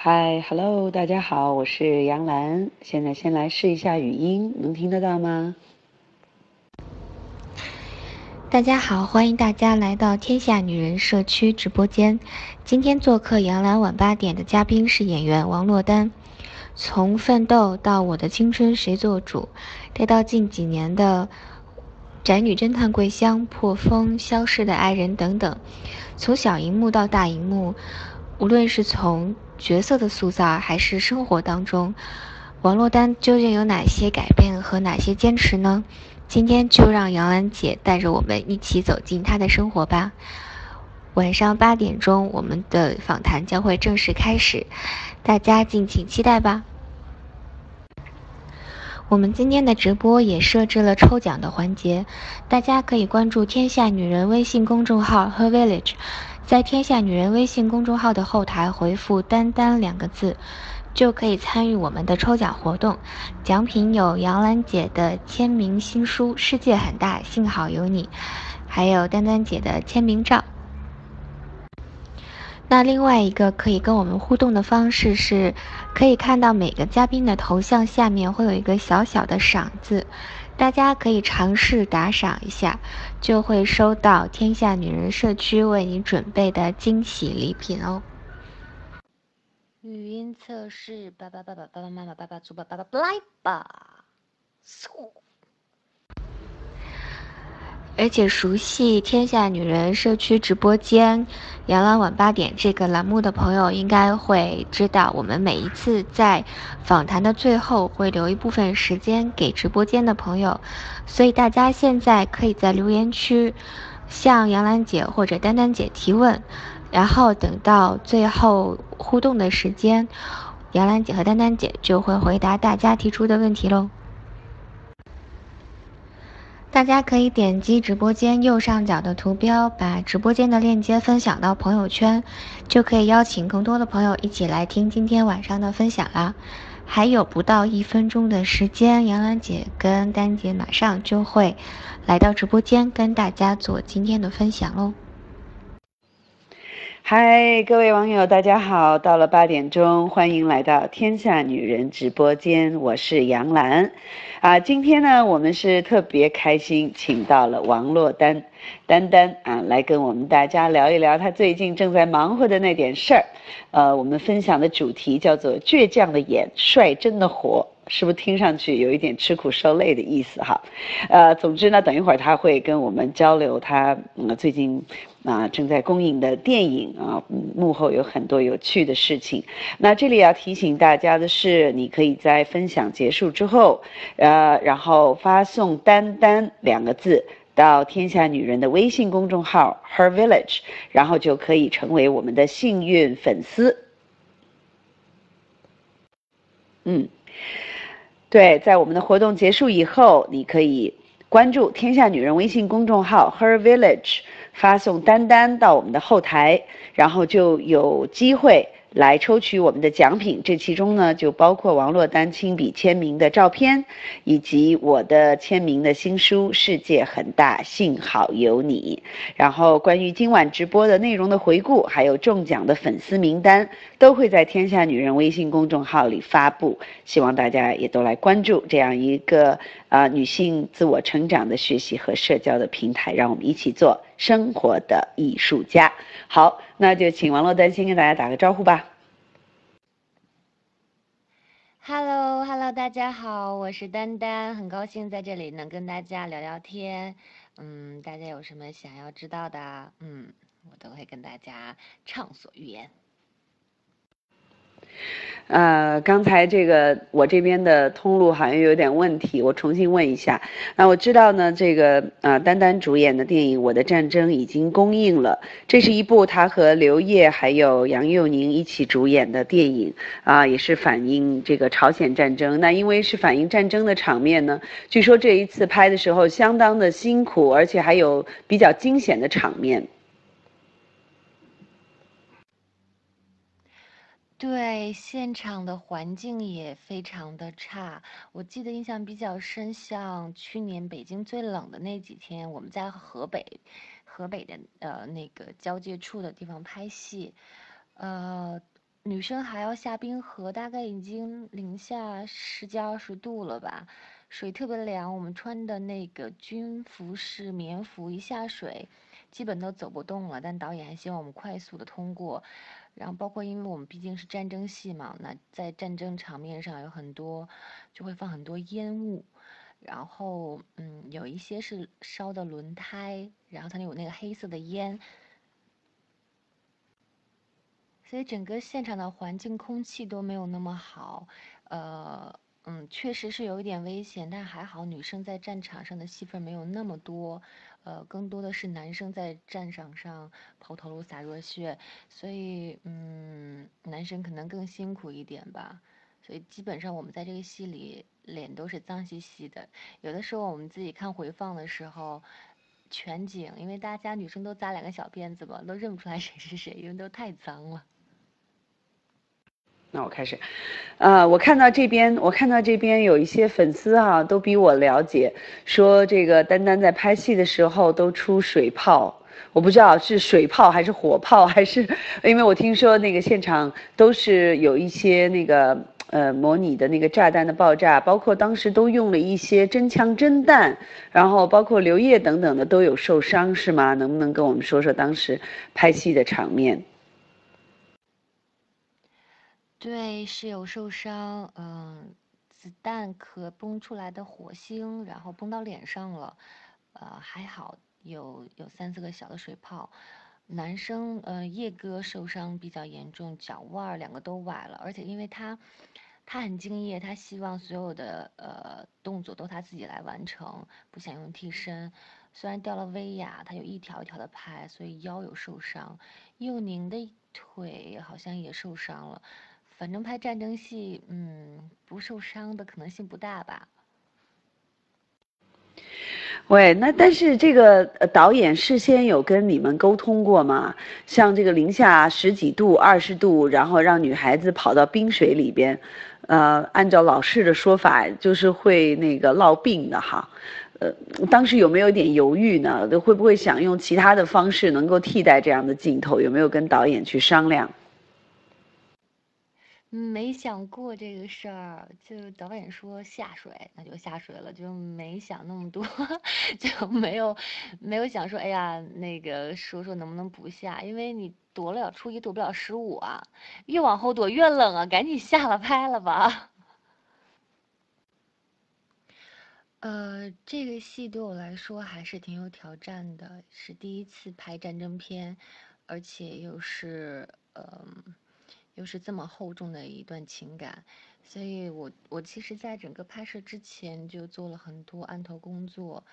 嗨，Hello，大家好，我是杨澜。现在先来试一下语音，能听得到吗？大家好，欢迎大家来到天下女人社区直播间。今天做客杨澜晚八点的嘉宾是演员王珞丹。从《奋斗》到《我的青春谁做主》，再到近几年的《宅女侦探桂香》《破风》《消失的爱人》等等，从小荧幕到大荧幕，无论是从角色的塑造还是生活当中，王珞丹究竟有哪些改变和哪些坚持呢？今天就让杨澜姐带着我们一起走进她的生活吧。晚上八点钟，我们的访谈将会正式开始，大家敬请期待吧。我们今天的直播也设置了抽奖的环节，大家可以关注“天下女人”微信公众号 “Her Village”，在“天下女人”微信公众号的后台回复“丹丹”两个字。就可以参与我们的抽奖活动，奖品有杨澜姐的签名新书《世界很大，幸好有你》，还有丹丹姐的签名照。那另外一个可以跟我们互动的方式是，可以看到每个嘉宾的头像下面会有一个小小的赏字，大家可以尝试打赏一下，就会收到天下女人社区为你准备的惊喜礼品哦。语音测试，爸爸爸爸爸爸妈妈爸爸猪爸爸爸来吧！而且熟悉天下女人社区直播间杨澜晚八点这个栏目的朋友，应该会知道，我们每一次在访谈的最后会留一部分时间给直播间的朋友，所以大家现在可以在留言区向杨澜姐或者丹丹姐提问。然后等到最后互动的时间，杨澜姐和丹丹姐就会回答大家提出的问题喽。大家可以点击直播间右上角的图标，把直播间的链接分享到朋友圈，就可以邀请更多的朋友一起来听今天晚上的分享啦。还有不到一分钟的时间，杨澜姐跟丹姐马上就会来到直播间跟大家做今天的分享喽。嗨，各位网友，大家好！到了八点钟，欢迎来到天下女人直播间，我是杨澜。啊，今天呢，我们是特别开心，请到了王珞丹，丹丹啊，来跟我们大家聊一聊她最近正在忙活的那点事儿。呃，我们分享的主题叫做“倔强的眼，率真的活”，是不是听上去有一点吃苦受累的意思哈？呃，总之呢，等一会儿他会跟我们交流他最近。啊，正在公映的电影啊，幕后有很多有趣的事情。那这里要提醒大家的是，你可以在分享结束之后，呃，然后发送“丹丹”两个字到天下女人的微信公众号 Her Village，然后就可以成为我们的幸运粉丝。嗯，对，在我们的活动结束以后，你可以关注天下女人微信公众号 Her Village。发送丹丹到我们的后台，然后就有机会。来抽取我们的奖品，这其中呢就包括王珞丹亲笔签名的照片，以及我的签名的新书《世界很大，幸好有你》。然后关于今晚直播的内容的回顾，还有中奖的粉丝名单，都会在天下女人微信公众号里发布。希望大家也都来关注这样一个啊女性自我成长的学习和社交的平台，让我们一起做生活的艺术家。好。那就请王珞丹先跟大家打个招呼吧。Hello，Hello，大家好，我是丹丹，很高兴在这里能跟大家聊聊天。嗯，大家有什么想要知道的，嗯，我都会跟大家畅所欲言。呃，刚才这个我这边的通路好像有点问题，我重新问一下。那我知道呢，这个呃，丹丹主演的电影《我的战争》已经公映了。这是一部他和刘烨还有杨佑宁一起主演的电影啊，也是反映这个朝鲜战争。那因为是反映战争的场面呢，据说这一次拍的时候相当的辛苦，而且还有比较惊险的场面。对，现场的环境也非常的差。我记得印象比较深，像去年北京最冷的那几天，我们在河北，河北的呃那个交界处的地方拍戏，呃，女生还要下冰河，大概已经零下十几二十度了吧，水特别凉。我们穿的那个军服是棉服，一下水基本都走不动了。但导演还希望我们快速的通过。然后包括因为我们毕竟是战争戏嘛，那在战争场面上有很多就会放很多烟雾，然后嗯有一些是烧的轮胎，然后它有那个黑色的烟。所以整个现场的环境空气都没有那么好，呃，嗯，确实是有一点危险，但还好女生在战场上的戏份没有那么多，呃，更多的是男生在战场上抛头颅洒热血，所以嗯，男生可能更辛苦一点吧。所以基本上我们在这个戏里脸都是脏兮兮的，有的时候我们自己看回放的时候，全景，因为大家女生都扎两个小辫子嘛，都认不出来谁是谁，因为都太脏了。那我开始，呃，我看到这边，我看到这边有一些粉丝哈，都比我了解，说这个丹丹在拍戏的时候都出水泡，我不知道是水泡还是火炮，还是因为我听说那个现场都是有一些那个呃模拟的那个炸弹的爆炸，包括当时都用了一些真枪真弹，然后包括刘烨等等的都有受伤是吗？能不能跟我们说说当时拍戏的场面？对，是有受伤，嗯，子弹壳崩出来的火星，然后崩到脸上了，呃，还好有有三四个小的水泡。男生，呃，叶哥受伤比较严重，脚腕儿两个都崴了，而且因为他他很敬业，他希望所有的呃动作都他自己来完成，不想用替身。虽然掉了威亚，他有一条一条的拍，所以腰有受伤。佑宁的腿好像也受伤了。反正拍战争戏，嗯，不受伤的可能性不大吧。喂，那但是这个导演事先有跟你们沟通过吗？像这个零下十几度、二十度，然后让女孩子跑到冰水里边，呃，按照老式的说法，就是会那个落病的哈。呃，当时有没有一点犹豫呢？会不会想用其他的方式能够替代这样的镜头？有没有跟导演去商量？没想过这个事儿，就导演说下水，那就下水了，就没想那么多，就没有没有想说，哎呀，那个说说能不能不下，因为你躲了初一，躲不了十五啊，越往后躲越冷啊，赶紧下了拍了吧。呃，这个戏对我来说还是挺有挑战的，是第一次拍战争片，而且又是嗯。又是这么厚重的一段情感，所以我我其实，在整个拍摄之前就做了很多案头工作，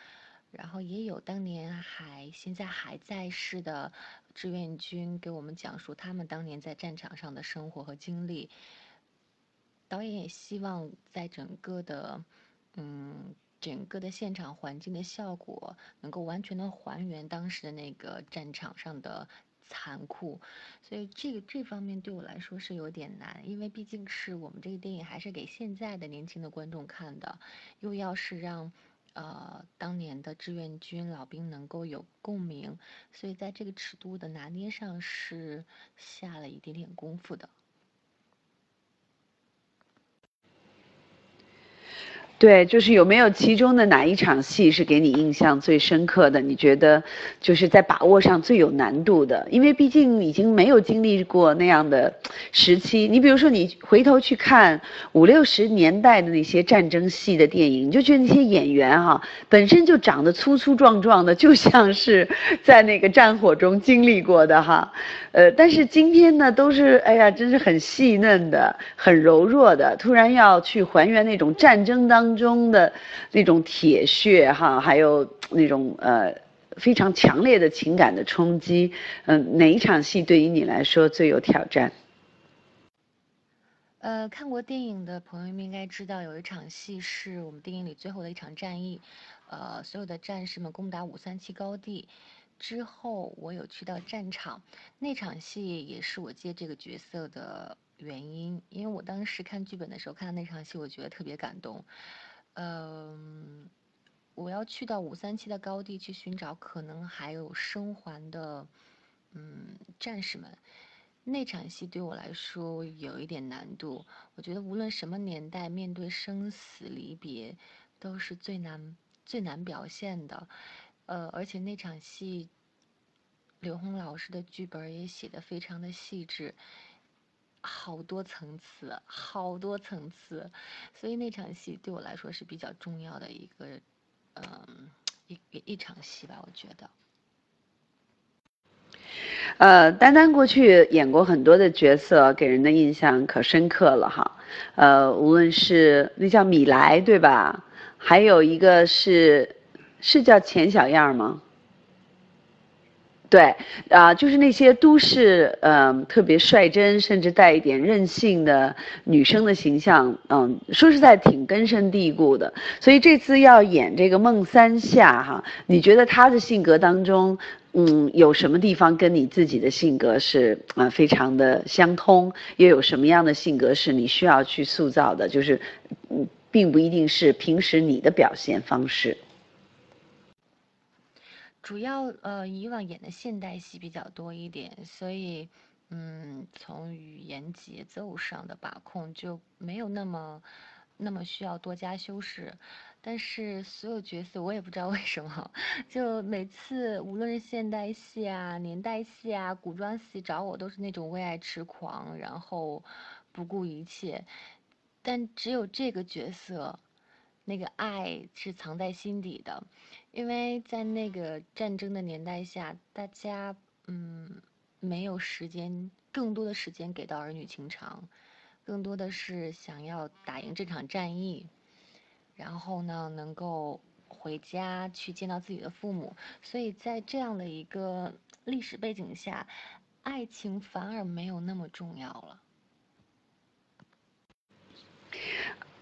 然后也有当年还现在还在世的志愿军给我们讲述他们当年在战场上的生活和经历。导演也希望在整个的，嗯，整个的现场环境的效果能够完全的还原当时的那个战场上的。残酷，所以这个这方面对我来说是有点难，因为毕竟是我们这个电影还是给现在的年轻的观众看的，又要是让呃当年的志愿军老兵能够有共鸣，所以在这个尺度的拿捏上是下了一点点功夫的。对，就是有没有其中的哪一场戏是给你印象最深刻的？你觉得就是在把握上最有难度的？因为毕竟已经没有经历过那样的时期。你比如说，你回头去看五六十年代的那些战争戏的电影，你就觉得那些演员哈本身就长得粗粗壮壮的，就像是在那个战火中经历过的哈。呃，但是今天呢，都是哎呀，真是很细嫩的、很柔弱的，突然要去还原那种战争当。当中的那种铁血哈，还有那种呃非常强烈的情感的冲击，嗯，哪一场戏对于你来说最有挑战？呃，看过电影的朋友们应该知道，有一场戏是我们电影里最后的一场战役，呃，所有的战士们攻打五三七高地之后，我有去到战场，那场戏也是我接这个角色的。原因，因为我当时看剧本的时候，看到那场戏，我觉得特别感动。嗯，我要去到五三七的高地去寻找可能还有生还的嗯战士们，那场戏对我来说有一点难度。我觉得无论什么年代，面对生死离别，都是最难最难表现的。呃，而且那场戏，刘洪老师的剧本也写的非常的细致，好多层次，好多层次，所以那场戏对我来说是比较重要的一个，嗯，一一场戏吧，我觉得。呃，丹丹过去演过很多的角色，给人的印象可深刻了哈。呃，无论是那叫米莱对吧？还有一个是。是叫钱小样吗？对，啊，就是那些都市，嗯，特别率真，甚至带一点任性的女生的形象，嗯，说实在挺根深蒂固的。所以这次要演这个孟三夏哈，你觉得她的性格当中，嗯，有什么地方跟你自己的性格是啊非常的相通？又有什么样的性格是你需要去塑造的？就是，嗯，并不一定是平时你的表现方式。主要呃，以往演的现代戏比较多一点，所以嗯，从语言节奏上的把控就没有那么那么需要多加修饰。但是所有角色我也不知道为什么，就每次无论是现代戏啊、年代戏啊、古装戏找我都是那种为爱痴狂，然后不顾一切。但只有这个角色。那个爱是藏在心底的，因为在那个战争的年代下，大家嗯没有时间，更多的时间给到儿女情长，更多的是想要打赢这场战役，然后呢能够回家去见到自己的父母，所以在这样的一个历史背景下，爱情反而没有那么重要了。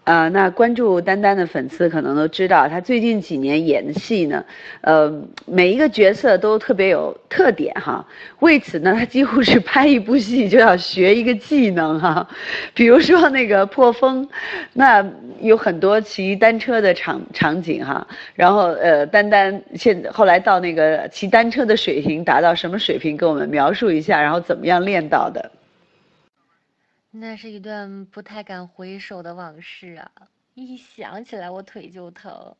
呃，那关注丹丹的粉丝可能都知道，她最近几年演的戏呢，呃，每一个角色都特别有特点哈。为此呢，她几乎是拍一部戏就要学一个技能哈。比如说那个破风，那有很多骑单车的场场景哈。然后呃，丹丹现后来到那个骑单车的水平达到什么水平？给我们描述一下，然后怎么样练到的？那是一段不太敢回首的往事啊！一想起来我腿就疼。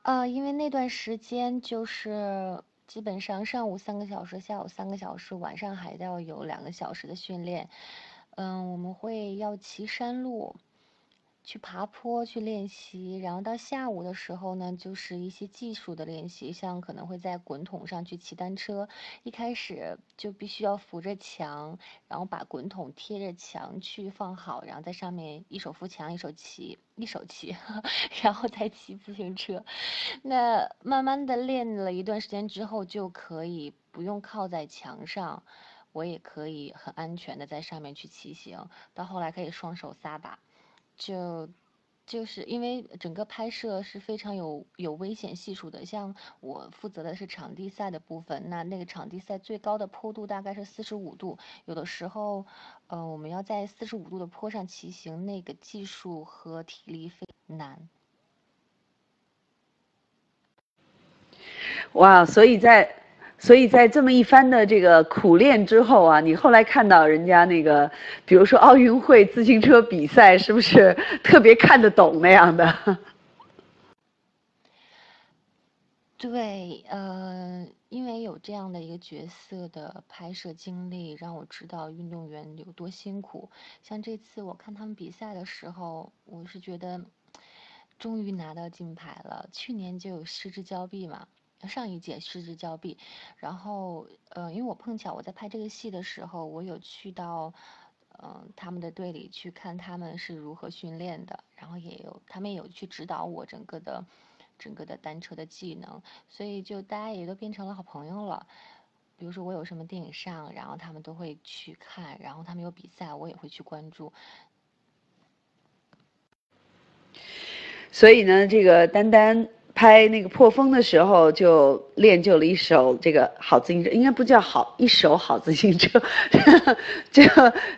啊，因为那段时间就是基本上上午三个小时，下午三个小时，晚上还要有两个小时的训练。嗯，我们会要骑山路。去爬坡去练习，然后到下午的时候呢，就是一些技术的练习，像可能会在滚筒上去骑单车。一开始就必须要扶着墙，然后把滚筒贴着墙去放好，然后在上面一手扶墙，一手骑，一手骑，然后再骑自行车。那慢慢的练了一段时间之后，就可以不用靠在墙上，我也可以很安全的在上面去骑行。到后来可以双手撒把。就就是因为整个拍摄是非常有有危险系数的，像我负责的是场地赛的部分，那那个场地赛最高的坡度大概是四十五度，有的时候，呃，我们要在四十五度的坡上骑行，那个技术和体力非常难。哇，所以在。所以在这么一番的这个苦练之后啊，你后来看到人家那个，比如说奥运会自行车比赛，是不是特别看得懂那样的？对，呃，因为有这样的一个角色的拍摄经历，让我知道运动员有多辛苦。像这次我看他们比赛的时候，我是觉得终于拿到金牌了。去年就有失之交臂嘛。上一届失之交臂，然后呃，因为我碰巧我在拍这个戏的时候，我有去到嗯他们的队里去看他们是如何训练的，然后也有他们也有去指导我整个的整个的单车的技能，所以就大家也都变成了好朋友了。比如说我有什么电影上，然后他们都会去看，然后他们有比赛，我也会去关注。所以呢，这个丹丹。拍那个破风的时候就练就了一手这个好自行车，应该不叫好一手好自行车，就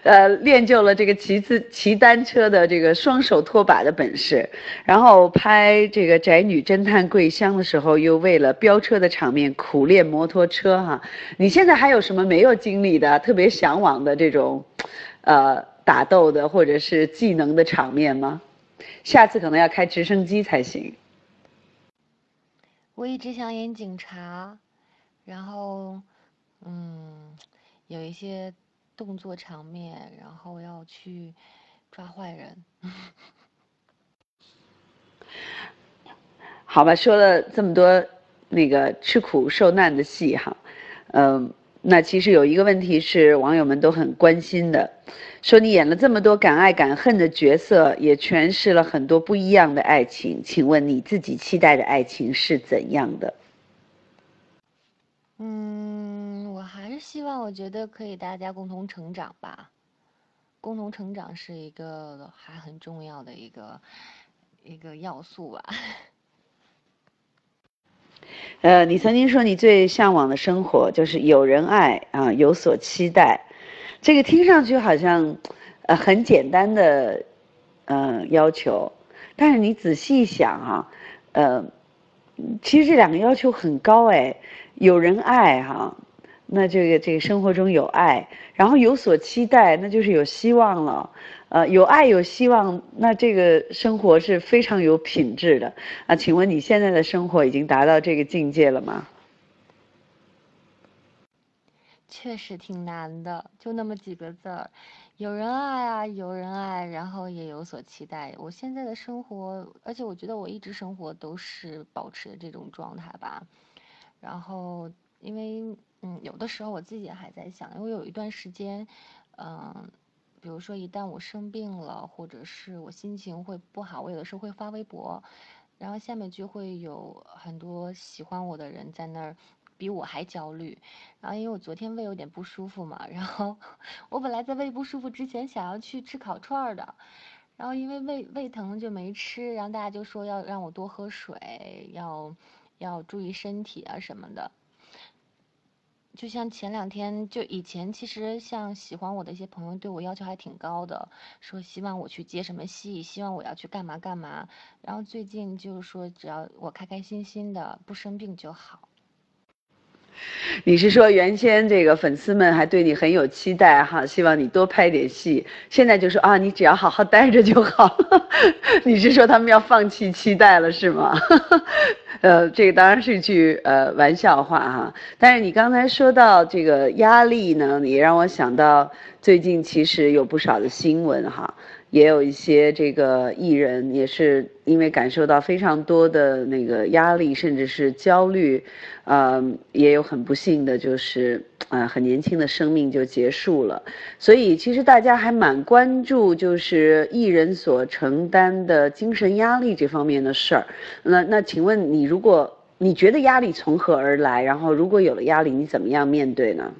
呃练就了这个骑自骑单车的这个双手托把的本事。然后拍这个宅女侦探桂香的时候，又为了飙车的场面苦练摩托车哈。你现在还有什么没有经历的、特别向往的这种，呃打斗的或者是技能的场面吗？下次可能要开直升机才行。我一直想演警察，然后，嗯，有一些动作场面，然后要去抓坏人。好吧，说了这么多那个吃苦受难的戏哈，嗯。那其实有一个问题是网友们都很关心的，说你演了这么多敢爱敢恨的角色，也诠释了很多不一样的爱情，请问你自己期待的爱情是怎样的？嗯，我还是希望，我觉得可以大家共同成长吧，共同成长是一个还很重要的一个一个要素吧。呃，你曾经说你最向往的生活就是有人爱啊，有所期待，这个听上去好像呃很简单的呃要求，但是你仔细想哈，呃，其实这两个要求很高哎，有人爱哈，那这个这个生活中有爱，然后有所期待，那就是有希望了。呃，有爱有希望，那这个生活是非常有品质的啊！请问你现在的生活已经达到这个境界了吗？确实挺难的，就那么几个字儿，有人爱啊，有人爱，然后也有所期待。我现在的生活，而且我觉得我一直生活都是保持这种状态吧。然后，因为嗯，有的时候我自己还在想，因为有一段时间，嗯。比如说，一旦我生病了，或者是我心情会不好，我有的时候会发微博，然后下面就会有很多喜欢我的人在那儿，比我还焦虑。然后因为我昨天胃有点不舒服嘛，然后 我本来在胃不舒服之前想要去吃烤串的，然后因为胃胃疼就没吃，然后大家就说要让我多喝水，要要注意身体啊什么的。就像前两天，就以前其实像喜欢我的一些朋友对我要求还挺高的，说希望我去接什么戏，希望我要去干嘛干嘛。然后最近就是说，只要我开开心心的，不生病就好。你是说原先这个粉丝们还对你很有期待哈，希望你多拍点戏，现在就说啊，你只要好好待着就好。你是说他们要放弃期待了是吗？呃，这个当然是一句呃玩笑话哈。但是你刚才说到这个压力呢，也让我想到最近其实有不少的新闻哈。也有一些这个艺人也是因为感受到非常多的那个压力，甚至是焦虑，呃，也有很不幸的，就是呃，很年轻的生命就结束了。所以其实大家还蛮关注，就是艺人所承担的精神压力这方面的事儿。那那请问你，如果你觉得压力从何而来？然后如果有了压力，你怎么样面对呢？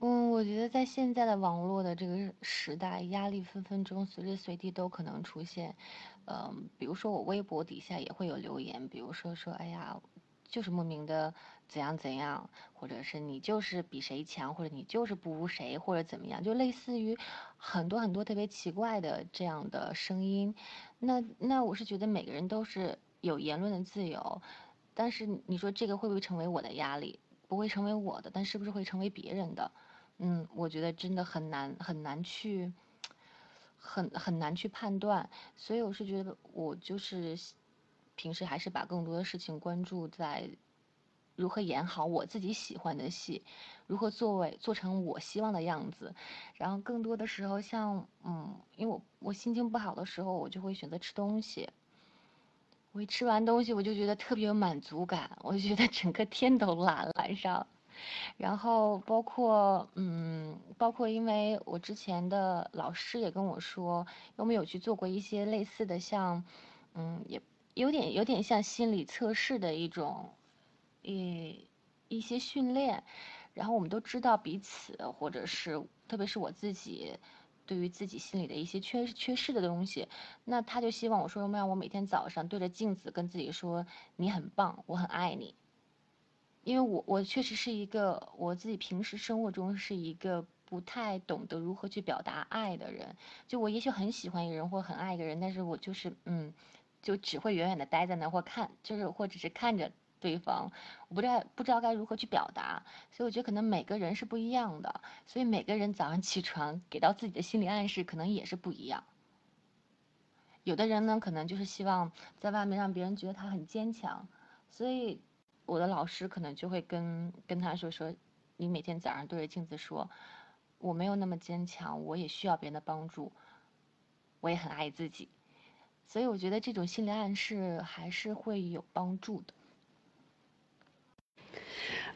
嗯，我觉得在现在的网络的这个时代，压力分分钟随时随地都可能出现。嗯，比如说我微博底下也会有留言，比如说说，哎呀，就是莫名的怎样怎样，或者是你就是比谁强，或者你就是不如谁，或者怎么样，就类似于很多很多特别奇怪的这样的声音。那那我是觉得每个人都是有言论的自由，但是你说这个会不会成为我的压力？不会成为我的，但是不是会成为别人的？嗯，我觉得真的很难很难去，很很难去判断，所以我是觉得我就是平时还是把更多的事情关注在如何演好我自己喜欢的戏，如何作为做成我希望的样子，然后更多的时候像嗯，因为我我心情不好的时候，我就会选择吃东西，我一吃完东西我就觉得特别有满足感，我就觉得整个天都蓝了晚上。然后包括嗯，包括因为我之前的老师也跟我说，我们有去做过一些类似的，像嗯，也有点有点像心理测试的一种，一一些训练。然后我们都知道彼此，或者是特别是我自己，对于自己心里的一些缺缺失的东西，那他就希望我说，让我每天早上对着镜子跟自己说，你很棒，我很爱你。因为我我确实是一个我自己平时生活中是一个不太懂得如何去表达爱的人，就我也许很喜欢一个人或很爱一个人，但是我就是嗯，就只会远远的待在那或看，就是或者是看着对方，我不知道不知道该如何去表达，所以我觉得可能每个人是不一样的，所以每个人早上起床给到自己的心理暗示可能也是不一样。有的人呢，可能就是希望在外面让别人觉得他很坚强，所以。我的老师可能就会跟跟他说说，你每天早上对着镜子说，我没有那么坚强，我也需要别人的帮助，我也很爱自己，所以我觉得这种心理暗示还是会有帮助的。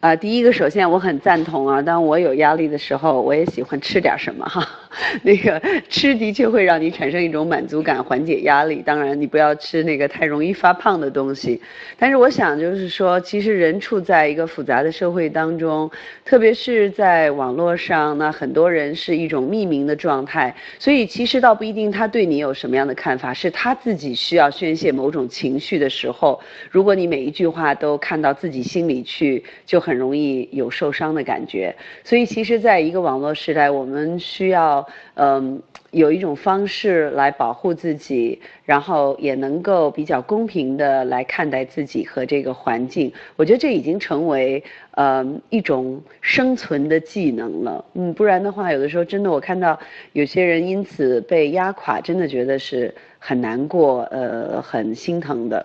啊，第一个，首先我很赞同啊。当我有压力的时候，我也喜欢吃点什么哈。那个吃的确会让你产生一种满足感，缓解压力。当然，你不要吃那个太容易发胖的东西。但是我想就是说，其实人处在一个复杂的社会当中，特别是在网络上，那很多人是一种匿名的状态。所以其实倒不一定他对你有什么样的看法，是他自己需要宣泄某种情绪的时候。如果你每一句话都看到自己心里去，就很。容易有受伤的感觉，所以其实，在一个网络时代，我们需要嗯有一种方式来保护自己，然后也能够比较公平的来看待自己和这个环境。我觉得这已经成为嗯一种生存的技能了。嗯，不然的话，有的时候真的我看到有些人因此被压垮，真的觉得是很难过，呃，很心疼的。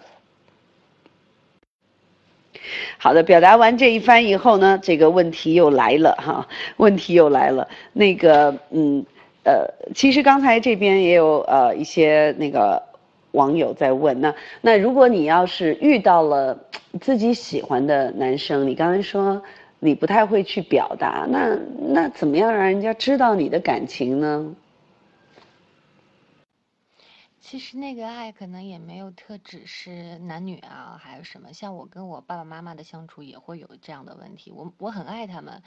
好的，表达完这一番以后呢，这个问题又来了哈，问题又来了。那个，嗯，呃，其实刚才这边也有呃一些那个网友在问，那那如果你要是遇到了自己喜欢的男生，你刚才说你不太会去表达，那那怎么样让人家知道你的感情呢？其实那个爱可能也没有特指是男女啊，还是什么。像我跟我爸爸妈妈的相处也会有这样的问题。我我很爱他们，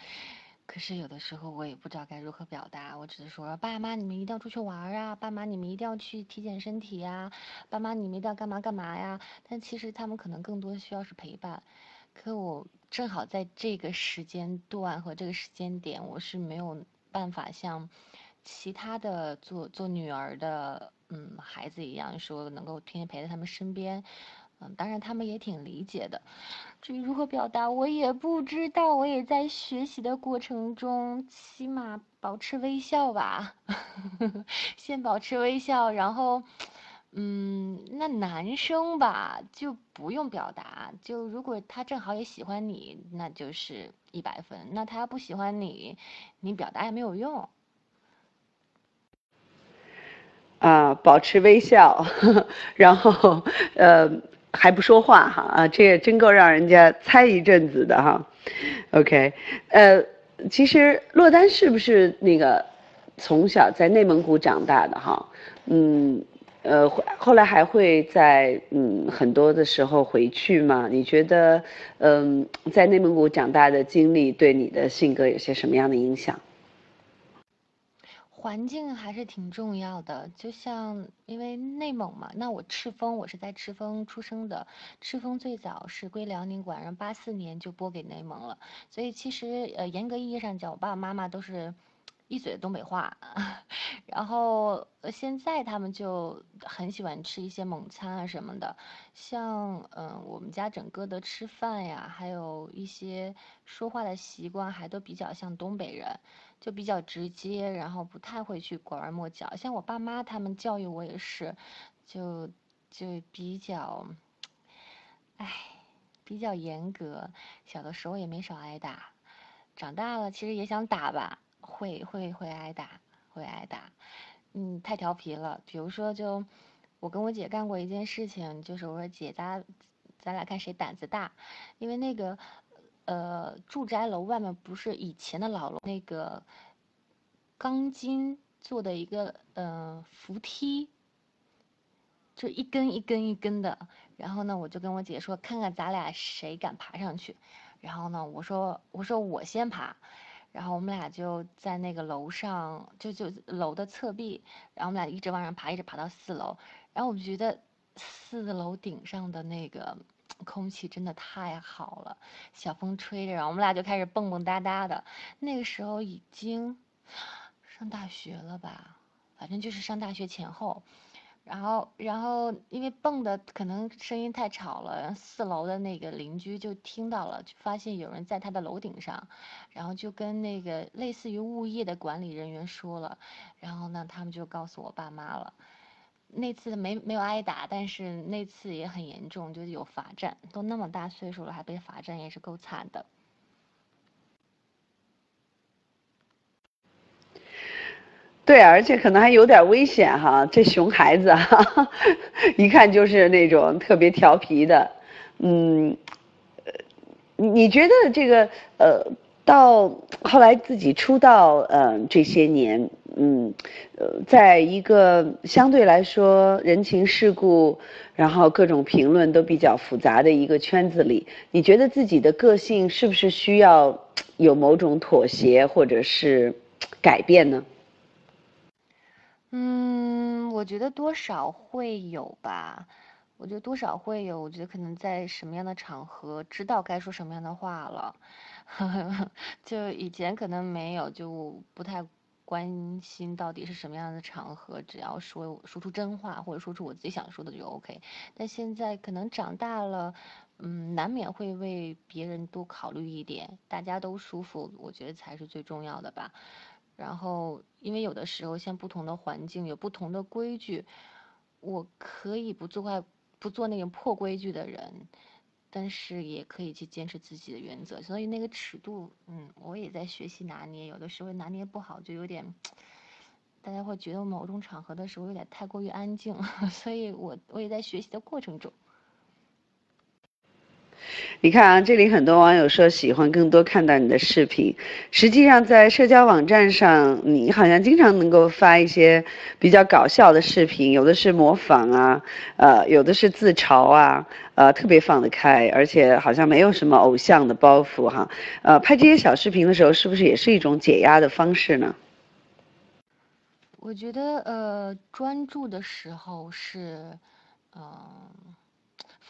可是有的时候我也不知道该如何表达。我只是说，爸妈你们一定要出去玩啊，爸妈你们一定要去体检身体呀，爸妈你们一定要干嘛干嘛呀。但其实他们可能更多需要是陪伴。可我正好在这个时间段和这个时间点，我是没有办法像其他的做做女儿的。嗯，孩子一样说能够天天陪在他们身边，嗯，当然他们也挺理解的。至于如何表达，我也不知道，我也在学习的过程中，起码保持微笑吧，先保持微笑，然后，嗯，那男生吧就不用表达，就如果他正好也喜欢你，那就是一百分；那他不喜欢你，你表达也没有用。啊，保持微笑，然后呃还不说话哈啊，这也真够让人家猜一阵子的哈。OK，呃，其实洛丹是不是那个从小在内蒙古长大的哈？嗯，呃，后来还会在嗯很多的时候回去吗？你觉得嗯在内蒙古长大的经历对你的性格有些什么样的影响？环境还是挺重要的，就像因为内蒙嘛，那我赤峰，我是在赤峰出生的，赤峰最早是归辽宁管，然后八四年就拨给内蒙了，所以其实呃严格意义上讲，我爸爸妈妈都是一嘴东北话，然后现在他们就很喜欢吃一些蒙餐啊什么的，像嗯我们家整个的吃饭呀，还有一些说话的习惯还都比较像东北人。就比较直接，然后不太会去拐弯抹角。像我爸妈他们教育我也是，就就比较，唉，比较严格。小的时候也没少挨打，长大了其实也想打吧，会会会挨打，会挨打。嗯，太调皮了。比如说，就我跟我姐干过一件事情，就是我说姐，咱咱俩看谁胆子大，因为那个。呃，住宅楼外面不是以前的老楼，那个钢筋做的一个呃扶梯，就一根一根一根的。然后呢，我就跟我姐说，看看咱俩谁敢爬上去。然后呢，我说我说我先爬。然后我们俩就在那个楼上，就就楼的侧壁，然后我们俩一直往上爬，一直爬到四楼，然后我们觉得四楼顶上的那个空气真的太好了，小风吹着，然后我们俩就开始蹦蹦哒哒的。那个时候已经上大学了吧，反正就是上大学前后。然后，然后因为蹦的可能声音太吵了，四楼的那个邻居就听到了，就发现有人在他的楼顶上，然后就跟那个类似于物业的管理人员说了，然后呢，他们就告诉我爸妈了。那次没没有挨打，但是那次也很严重，就是有罚站。都那么大岁数了，还被罚站，也是够惨的。对，而且可能还有点危险哈，这熊孩子哈，一看就是那种特别调皮的，嗯，你你觉得这个呃，到后来自己出道呃这些年，嗯，呃，在一个相对来说人情世故，然后各种评论都比较复杂的一个圈子里，你觉得自己的个性是不是需要有某种妥协或者是改变呢？嗯，我觉得多少会有吧，我觉得多少会有，我觉得可能在什么样的场合知道该说什么样的话了，就以前可能没有，就不太关心到底是什么样的场合，只要说说出真话或者说出我自己想说的就 OK。但现在可能长大了，嗯，难免会为别人多考虑一点，大家都舒服，我觉得才是最重要的吧。然后，因为有的时候像不同的环境有不同的规矩，我可以不做坏、不做那种破规矩的人，但是也可以去坚持自己的原则。所以那个尺度，嗯，我也在学习拿捏。有的时候拿捏不好，就有点，大家会觉得某种场合的时候有点太过于安静。所以我我也在学习的过程中。你看啊，这里很多网友说喜欢更多看到你的视频。实际上，在社交网站上，你好像经常能够发一些比较搞笑的视频，有的是模仿啊，呃，有的是自嘲啊，呃，特别放得开，而且好像没有什么偶像的包袱哈。呃，拍这些小视频的时候，是不是也是一种解压的方式呢？我觉得，呃，专注的时候是，嗯。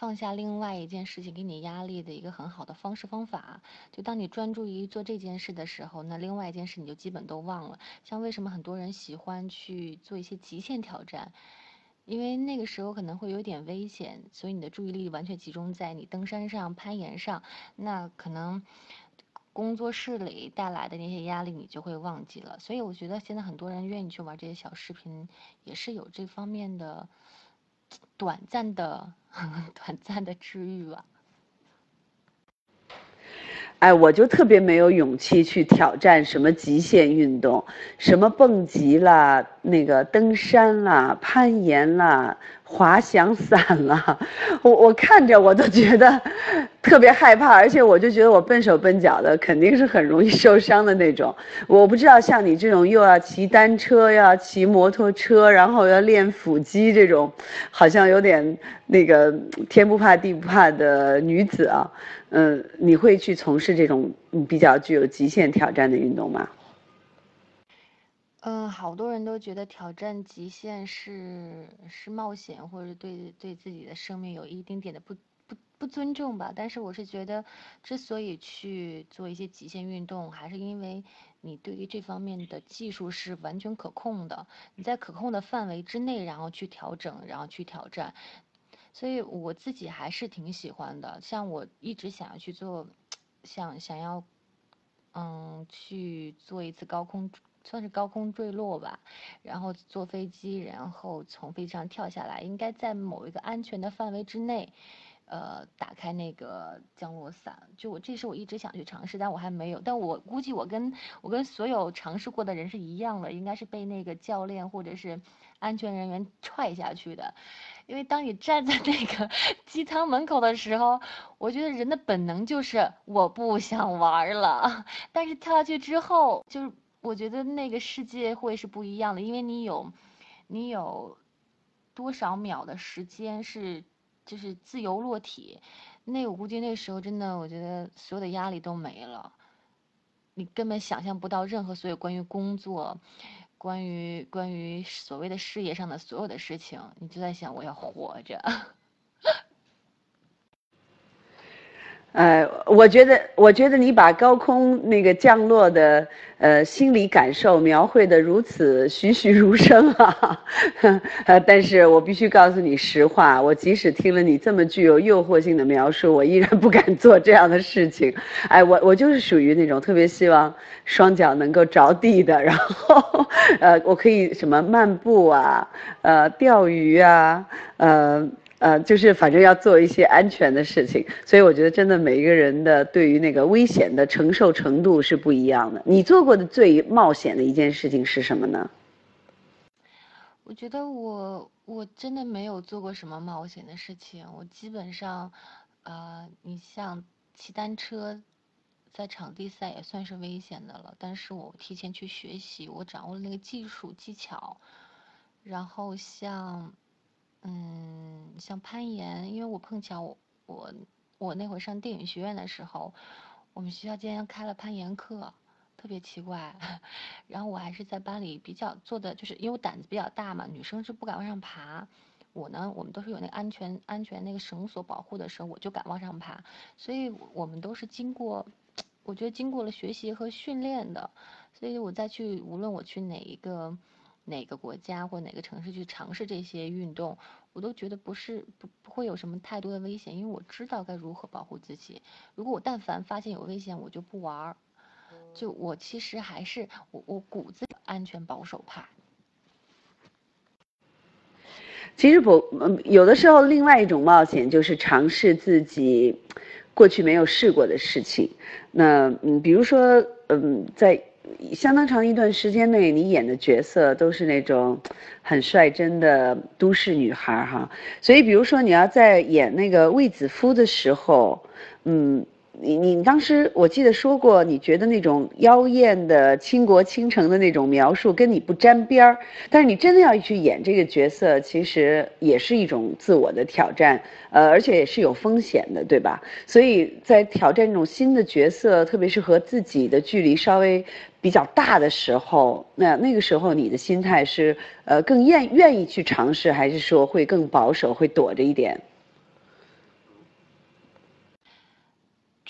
放下另外一件事情给你压力的一个很好的方式方法，就当你专注于做这件事的时候，那另外一件事你就基本都忘了。像为什么很多人喜欢去做一些极限挑战，因为那个时候可能会有点危险，所以你的注意力完全集中在你登山上、攀岩上，那可能工作室里带来的那些压力你就会忘记了。所以我觉得现在很多人愿意去玩这些小视频，也是有这方面的。短暂的、短暂的治愈吧。哎，我就特别没有勇气去挑战什么极限运动，什么蹦极啦、那个登山啦、攀岩啦。滑翔伞啦，我我看着我都觉得特别害怕，而且我就觉得我笨手笨脚的，肯定是很容易受伤的那种。我不知道像你这种又要骑单车，又要骑摩托车，然后要练腹肌这种，好像有点那个天不怕地不怕的女子啊，嗯，你会去从事这种比较具有极限挑战的运动吗？嗯，好多人都觉得挑战极限是是冒险，或者对对自己的生命有一丁点的不不不尊重吧。但是我是觉得，之所以去做一些极限运动，还是因为你对于这方面的技术是完全可控的，你在可控的范围之内，然后去调整，然后去挑战。所以我自己还是挺喜欢的。像我一直想要去做，想想要，嗯，去做一次高空。算是高空坠落吧，然后坐飞机，然后从飞机上跳下来，应该在某一个安全的范围之内，呃，打开那个降落伞。就我这是我一直想去尝试，但我还没有。但我估计我跟我跟所有尝试过的人是一样的，应该是被那个教练或者是安全人员 踹下去的。因为当你站在那个 机舱门口的时候，我觉得人的本能就是我不想玩了。但是跳下去之后，就是。我觉得那个世界会是不一样的，因为你有，你有多少秒的时间是就是自由落体，那我估计那时候真的，我觉得所有的压力都没了。你根本想象不到任何所有关于工作、关于关于所谓的事业上的所有的事情，你就在想我要活着。呃，我觉得，我觉得你把高空那个降落的呃心理感受描绘的如此栩栩如生啊，呃，但是我必须告诉你实话，我即使听了你这么具有诱惑性的描述，我依然不敢做这样的事情。哎，我我就是属于那种特别希望双脚能够着地的，然后呃，我可以什么漫步啊，呃，钓鱼啊，呃。呃，就是反正要做一些安全的事情，所以我觉得真的每一个人的对于那个危险的承受程度是不一样的。你做过的最冒险的一件事情是什么呢？我觉得我我真的没有做过什么冒险的事情，我基本上，呃，你像骑单车，在场地赛也算是危险的了，但是我提前去学习，我掌握了那个技术技巧，然后像。嗯，像攀岩，因为我碰巧我我我那会上电影学院的时候，我们学校竟然开了攀岩课，特别奇怪。然后我还是在班里比较做的，就是因为我胆子比较大嘛，女生是不敢往上爬。我呢，我们都是有那个安全安全那个绳索保护的时候，我就敢往上爬。所以我们都是经过，我觉得经过了学习和训练的。所以我再去，无论我去哪一个。哪个国家或哪个城市去尝试这些运动，我都觉得不是不不会有什么太多的危险，因为我知道该如何保护自己。如果我但凡发现有危险，我就不玩儿。就我其实还是我我骨子安全保守派。其实不，有的时候另外一种冒险就是尝试自己过去没有试过的事情。那嗯，比如说嗯，在。相当长一段时间内，你演的角色都是那种很率真的都市女孩哈，所以比如说你要在演那个卫子夫的时候，嗯。你你当时我记得说过，你觉得那种妖艳的倾国倾城的那种描述跟你不沾边儿，但是你真的要去演这个角色，其实也是一种自我的挑战，呃，而且也是有风险的，对吧？所以在挑战这种新的角色，特别是和自己的距离稍微比较大的时候，那那个时候你的心态是呃更愿愿意去尝试，还是说会更保守，会躲着一点？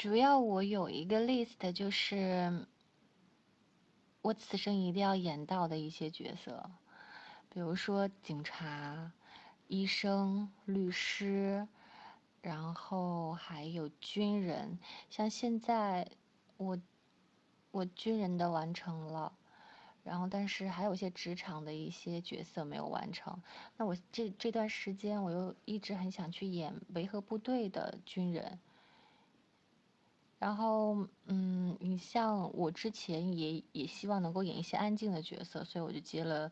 主要我有一个 list，就是我此生一定要演到的一些角色，比如说警察、医生、律师，然后还有军人。像现在我我军人的完成了，然后但是还有一些职场的一些角色没有完成。那我这这段时间我又一直很想去演维和部队的军人。然后，嗯，你像我之前也也希望能够演一些安静的角色，所以我就接了，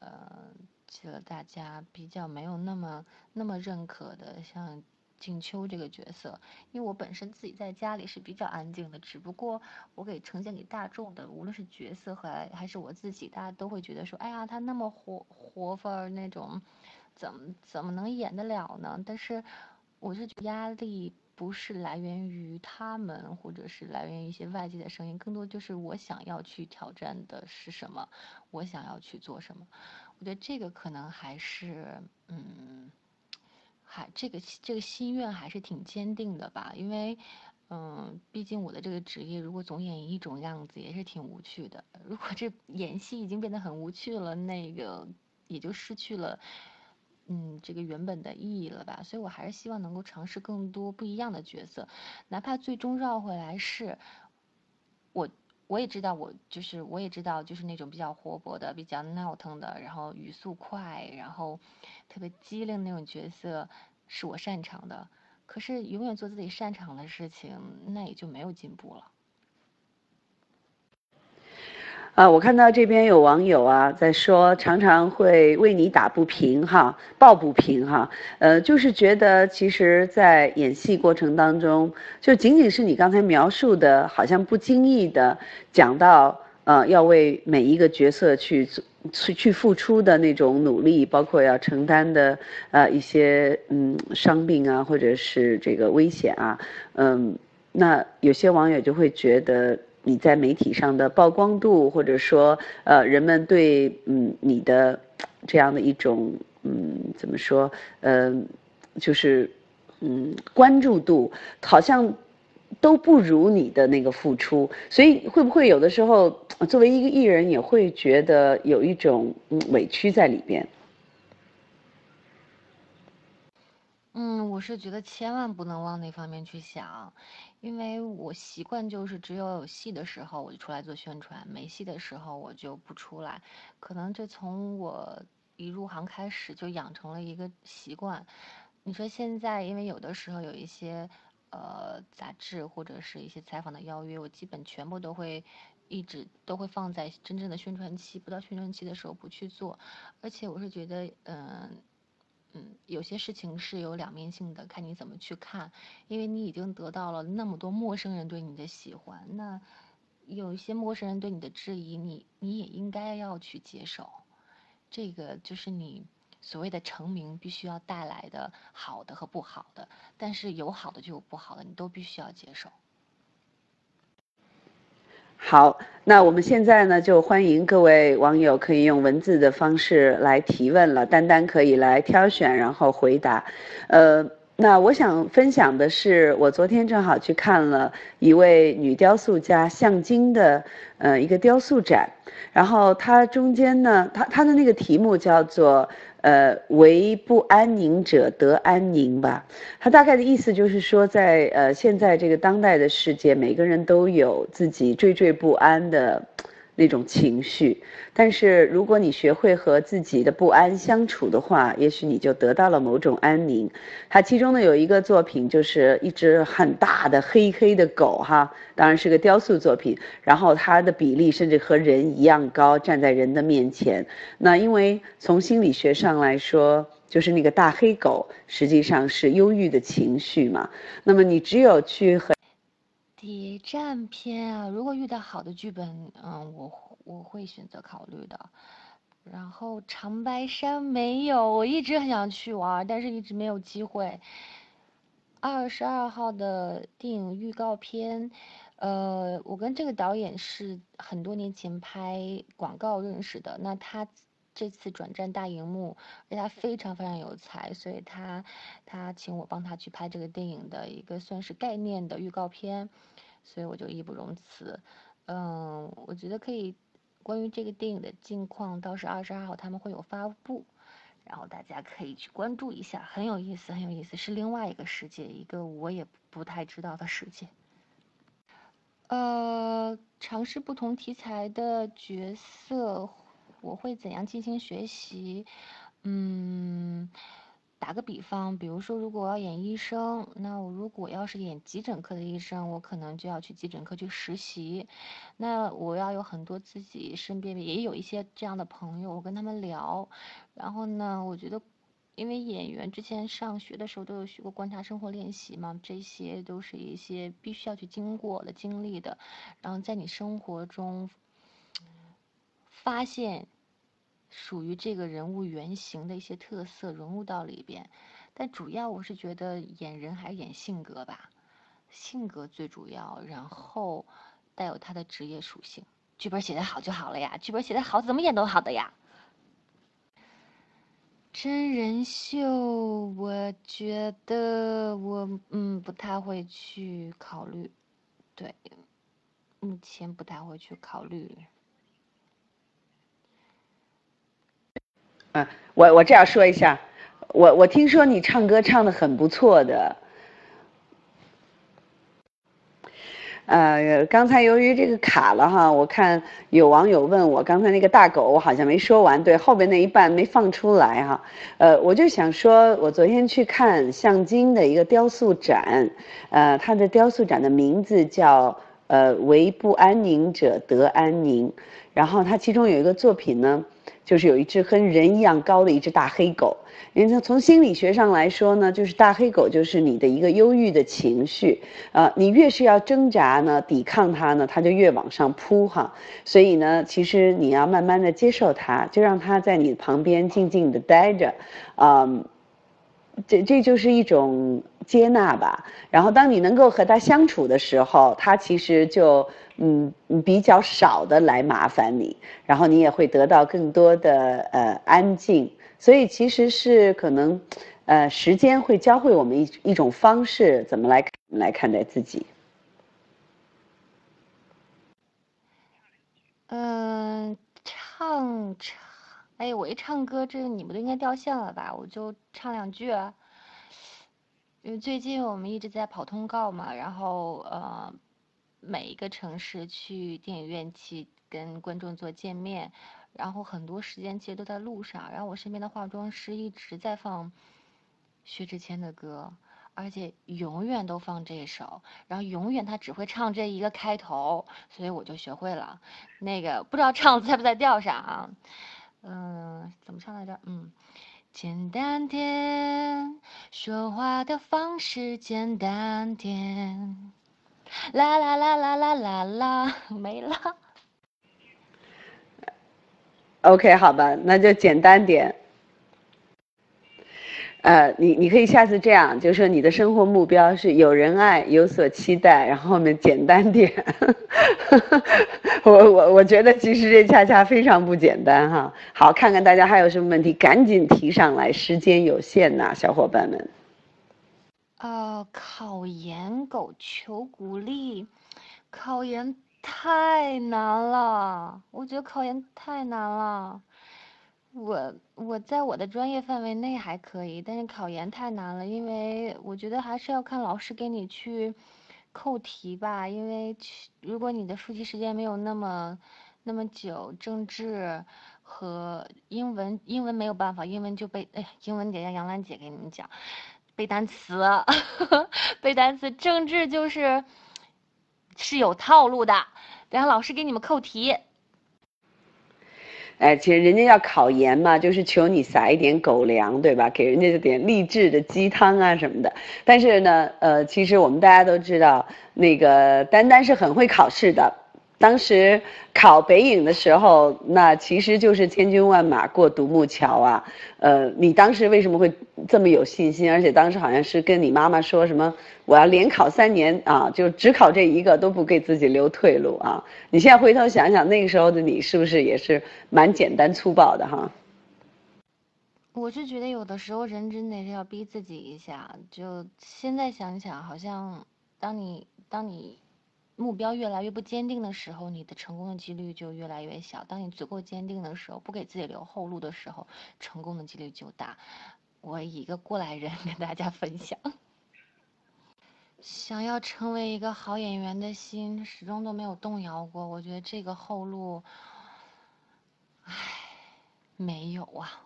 呃，接了大家比较没有那么那么认可的，像静秋这个角色。因为我本身自己在家里是比较安静的，只不过我给呈现给大众的，无论是角色和还是我自己，大家都会觉得说，哎呀，他那么活活范儿那种，怎么怎么能演得了呢？但是我是压力。不是来源于他们，或者是来源于一些外界的声音，更多就是我想要去挑战的是什么，我想要去做什么。我觉得这个可能还是，嗯，还这个这个心愿还是挺坚定的吧。因为，嗯，毕竟我的这个职业如果总演一种样子，也是挺无趣的。如果这演戏已经变得很无趣了，那个也就失去了。嗯，这个原本的意义了吧？所以我还是希望能够尝试更多不一样的角色，哪怕最终绕回来是，我我也知道我就是我也知道就是那种比较活泼的、比较闹腾的，然后语速快，然后特别机灵那种角色是我擅长的。可是永远做自己擅长的事情，那也就没有进步了。啊，我看到这边有网友啊在说，常常会为你打不平哈，抱不平哈，呃，就是觉得其实，在演戏过程当中，就仅仅是你刚才描述的，好像不经意的讲到，呃，要为每一个角色去去去付出的那种努力，包括要承担的呃一些嗯伤病啊，或者是这个危险啊，嗯，那有些网友就会觉得。你在媒体上的曝光度，或者说呃人们对嗯你的这样的一种嗯怎么说嗯就是嗯关注度，好像都不如你的那个付出，所以会不会有的时候作为一个艺人也会觉得有一种嗯委屈在里边？嗯，我是觉得千万不能往那方面去想，因为我习惯就是只有有戏的时候我就出来做宣传，没戏的时候我就不出来。可能这从我一入行开始就养成了一个习惯。你说现在，因为有的时候有一些呃杂志或者是一些采访的邀约，我基本全部都会一直都会放在真正的宣传期，不到宣传期的时候不去做。而且我是觉得，嗯。嗯，有些事情是有两面性的，看你怎么去看。因为你已经得到了那么多陌生人对你的喜欢，那有一些陌生人对你的质疑，你你也应该要去接受。这个就是你所谓的成名必须要带来的好的和不好的，但是有好的就有不好的，你都必须要接受。好，那我们现在呢，就欢迎各位网友可以用文字的方式来提问了，丹丹可以来挑选，然后回答。呃，那我想分享的是，我昨天正好去看了一位女雕塑家向京的呃一个雕塑展，然后它中间呢，它它的那个题目叫做。呃，为不安宁者得安宁吧。他大概的意思就是说，在呃现在这个当代的世界，每个人都有自己惴惴不安的。那种情绪，但是如果你学会和自己的不安相处的话，也许你就得到了某种安宁。它其中呢有一个作品，就是一只很大的黑黑的狗，哈，当然是个雕塑作品。然后它的比例甚至和人一样高，站在人的面前。那因为从心理学上来说，就是那个大黑狗实际上是忧郁的情绪嘛。那么你只有去和。谍战片啊，如果遇到好的剧本，嗯，我我会选择考虑的。然后长白山没有，我一直很想去玩，但是一直没有机会。二十二号的电影预告片，呃，我跟这个导演是很多年前拍广告认识的。那他这次转战大荧幕，而且他非常非常有才，所以他他请我帮他去拍这个电影的一个算是概念的预告片。所以我就义不容辞，嗯，我觉得可以。关于这个电影的近况，倒是二十二号他们会有发布，然后大家可以去关注一下，很有意思，很有意思，是另外一个世界，一个我也不太知道的世界。呃，尝试不同题材的角色，我会怎样进行学习？嗯。打个比方，比如说，如果我要演医生，那我如果要是演急诊科的医生，我可能就要去急诊科去实习。那我要有很多自己身边也有一些这样的朋友，我跟他们聊。然后呢，我觉得，因为演员之前上学的时候都有学过观察生活练习嘛，这些都是一些必须要去经过的经历的。然后在你生活中发现。属于这个人物原型的一些特色融入到里边，但主要我是觉得演人还是演性格吧，性格最主要，然后带有他的职业属性。剧本写得好就好了呀，剧本写得好怎么演都好的呀。真人秀，我觉得我嗯不太会去考虑，对，目前不太会去考虑。嗯，我我这样说一下，我我听说你唱歌唱的很不错的，呃，刚才由于这个卡了哈，我看有网友问我刚才那个大狗，我好像没说完，对，后边那一半没放出来哈，呃，我就想说，我昨天去看向京的一个雕塑展，呃，他的雕塑展的名字叫呃为不安宁者得安宁，然后他其中有一个作品呢。就是有一只跟人一样高的一只大黑狗，因为从心理学上来说呢，就是大黑狗就是你的一个忧郁的情绪，呃，你越是要挣扎呢，抵抗它呢，它就越往上扑哈，所以呢，其实你要慢慢的接受它，就让它在你旁边静静的待着，嗯，这这就是一种接纳吧。然后当你能够和它相处的时候，它其实就嗯比较少的来麻烦你，然后你也会得到更多的呃安静。所以其实是可能，呃，时间会教会我们一一种方式，怎么来来看待自己。嗯，唱唱，哎，我一唱歌，这个你们都应该掉线了吧？我就唱两句。啊因为最近我们一直在跑通告嘛，然后呃，每一个城市去电影院去跟观众做见面。然后很多时间其实都在路上，然后我身边的化妆师一直在放薛之谦的歌，而且永远都放这首，然后永远他只会唱这一个开头，所以我就学会了。那个不知道唱在不在调上啊？嗯，怎么唱来着？嗯，简单点，说话的方式简单点，啦啦啦啦啦啦啦，没了。OK，好吧，那就简单点。呃，你你可以下次这样，就是说你的生活目标是有人爱，有所期待，然后呢简单点。我我我觉得其实这恰恰非常不简单哈。好，看看大家还有什么问题，赶紧提上来，时间有限呐，小伙伴们。呃，考研狗求鼓励，考研。太难了，我觉得考研太难了。我我在我的专业范围内还可以，但是考研太难了，因为我觉得还是要看老师给你去扣题吧。因为如果你的复习时间没有那么那么久，政治和英文英文没有办法，英文就背哎，英文得让杨兰姐给你们讲背单词，背单词，政治就是。是有套路的，然后老师给你们扣题。哎，其实人家要考研嘛，就是求你撒一点狗粮，对吧？给人家点励志的鸡汤啊什么的。但是呢，呃，其实我们大家都知道，那个丹丹是很会考试的。当时考北影的时候，那其实就是千军万马过独木桥啊。呃，你当时为什么会这么有信心？而且当时好像是跟你妈妈说什么，我要连考三年啊，就只考这一个，都不给自己留退路啊。你现在回头想想，那个时候的你是不是也是蛮简单粗暴的哈？我是觉得有的时候人真的是要逼自己一下。就现在想想，好像当你当你。目标越来越不坚定的时候，你的成功的几率就越来越小。当你足够坚定的时候，不给自己留后路的时候，成功的几率就大。我以一个过来人跟大家分享，想要成为一个好演员的心始终都没有动摇过。我觉得这个后路，唉，没有啊。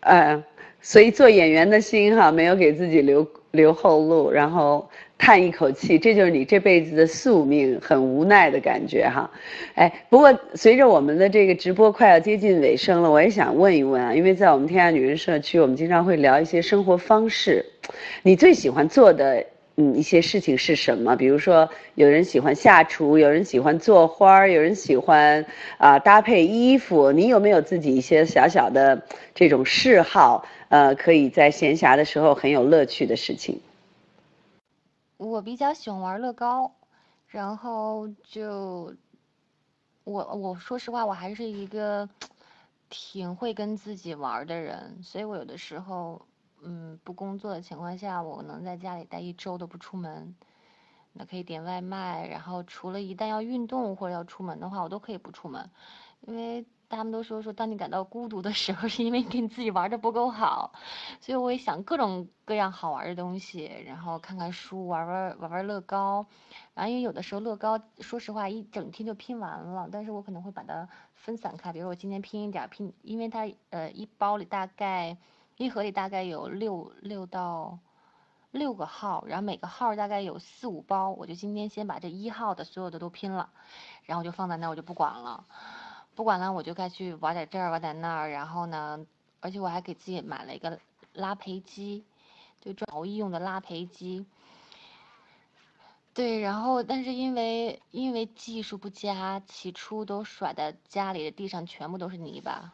嗯，所以做演员的心哈，没有给自己留留后路，然后。叹一口气，这就是你这辈子的宿命，很无奈的感觉哈。哎，不过随着我们的这个直播快要接近尾声了，我也想问一问啊，因为在我们天下女人社区，我们经常会聊一些生活方式。你最喜欢做的嗯一些事情是什么？比如说，有人喜欢下厨，有人喜欢做花，有人喜欢啊搭配衣服。你有没有自己一些小小的这种嗜好？呃，可以在闲暇的时候很有乐趣的事情。我比较喜欢玩乐高，然后就我我说实话，我还是一个挺会跟自己玩的人，所以我有的时候，嗯，不工作的情况下，我能在家里待一周都不出门，那可以点外卖，然后除了一旦要运动或者要出门的话，我都可以不出门，因为。他们都说说，当你感到孤独的时候，是因为跟自己玩的不够好，所以我也想各种各样好玩的东西，然后看看书，玩玩玩玩乐高，然后因为有的时候乐高，说实话一整天就拼完了，但是我可能会把它分散开，比如我今天拼一点拼，因为它呃一包里大概一盒里大概有六六到六个号，然后每个号大概有四五包，我就今天先把这一号的所有的都拼了，然后就放在那我就不管了。不管了，我就该去玩点这儿，玩点那儿。然后呢，而且我还给自己买了一个拉胚机，就专熬夜用的拉胚机。对，然后但是因为因为技术不佳，起初都甩在家里的地上，全部都是泥巴。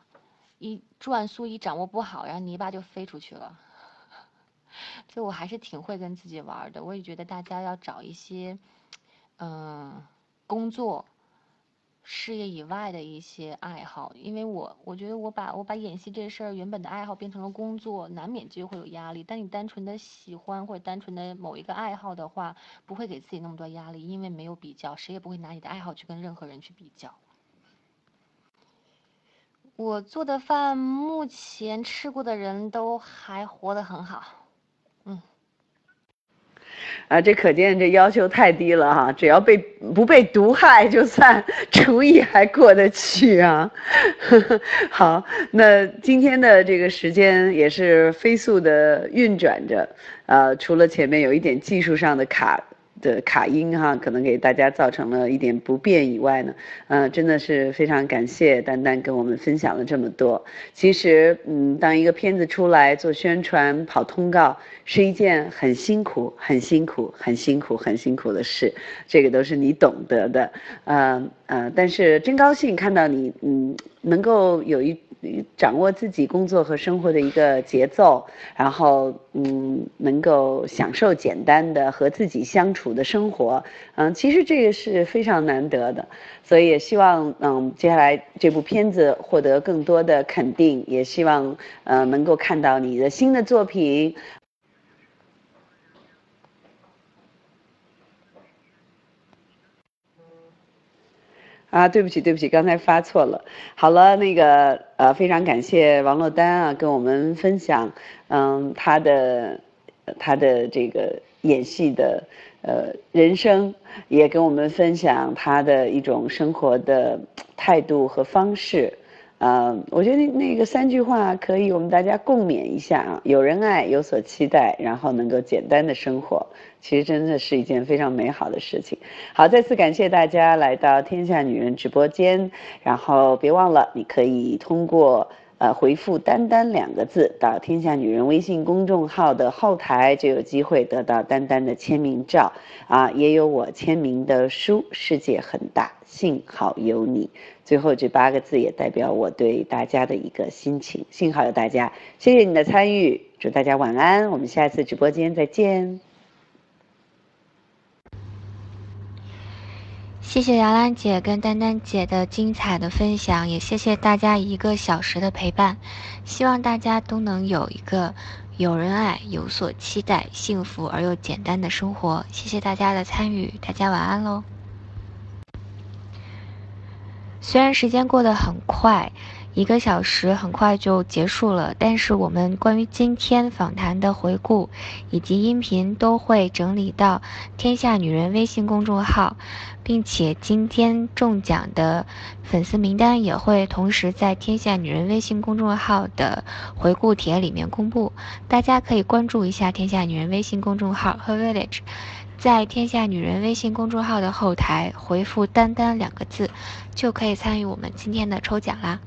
一转速一掌握不好，然后泥巴就飞出去了。就我还是挺会跟自己玩的。我也觉得大家要找一些，嗯，工作。事业以外的一些爱好，因为我我觉得我把我把演戏这事儿原本的爱好变成了工作，难免就会有压力。但你单纯的喜欢或者单纯的某一个爱好的话，不会给自己那么多压力，因为没有比较，谁也不会拿你的爱好去跟任何人去比较。我做的饭，目前吃过的人都还活得很好，嗯。啊，这可见这要求太低了哈！只要被不被毒害，就算厨艺还过得去啊。好，那今天的这个时间也是飞速的运转着，呃，除了前面有一点技术上的卡。的卡音哈，可能给大家造成了一点不便以外呢，嗯，真的是非常感谢丹丹跟我们分享了这么多。其实，嗯，当一个片子出来做宣传、跑通告，是一件很辛苦、很辛苦、很辛苦、很辛苦的事，这个都是你懂得的，呃呃，但是真高兴看到你，嗯，能够有一。掌握自己工作和生活的一个节奏，然后嗯，能够享受简单的和自己相处的生活，嗯，其实这个是非常难得的，所以也希望嗯，接下来这部片子获得更多的肯定，也希望呃能够看到你的新的作品。啊，对不起，对不起，刚才发错了。好了，那个呃，非常感谢王珞丹啊，跟我们分享，嗯，她的她的这个演戏的呃人生，也跟我们分享她的一种生活的态度和方式。嗯，我觉得那那个三句话可以我们大家共勉一下啊，有人爱，有所期待，然后能够简单的生活，其实真的是一件非常美好的事情。好，再次感谢大家来到天下女人直播间，然后别忘了，你可以通过。呃，回复“丹丹”两个字到天下女人微信公众号的后台，就有机会得到丹丹的签名照啊，也有我签名的书《世界很大，幸好有你》。最后这八个字也代表我对大家的一个心情。幸好有大家，谢谢你的参与，祝大家晚安，我们下次直播间再见。谢谢杨兰姐跟丹丹姐的精彩的分享，也谢谢大家一个小时的陪伴。希望大家都能有一个有人爱、有所期待、幸福而又简单的生活。谢谢大家的参与，大家晚安喽。虽然时间过得很快。一个小时很快就结束了，但是我们关于今天访谈的回顾以及音频都会整理到“天下女人”微信公众号，并且今天中奖的粉丝名单也会同时在“天下女人”微信公众号的回顾帖里面公布，大家可以关注一下“天下女人”微信公众号和 Village，在“天下女人”微信公众号的后台回复“丹丹”两个字，就可以参与我们今天的抽奖啦。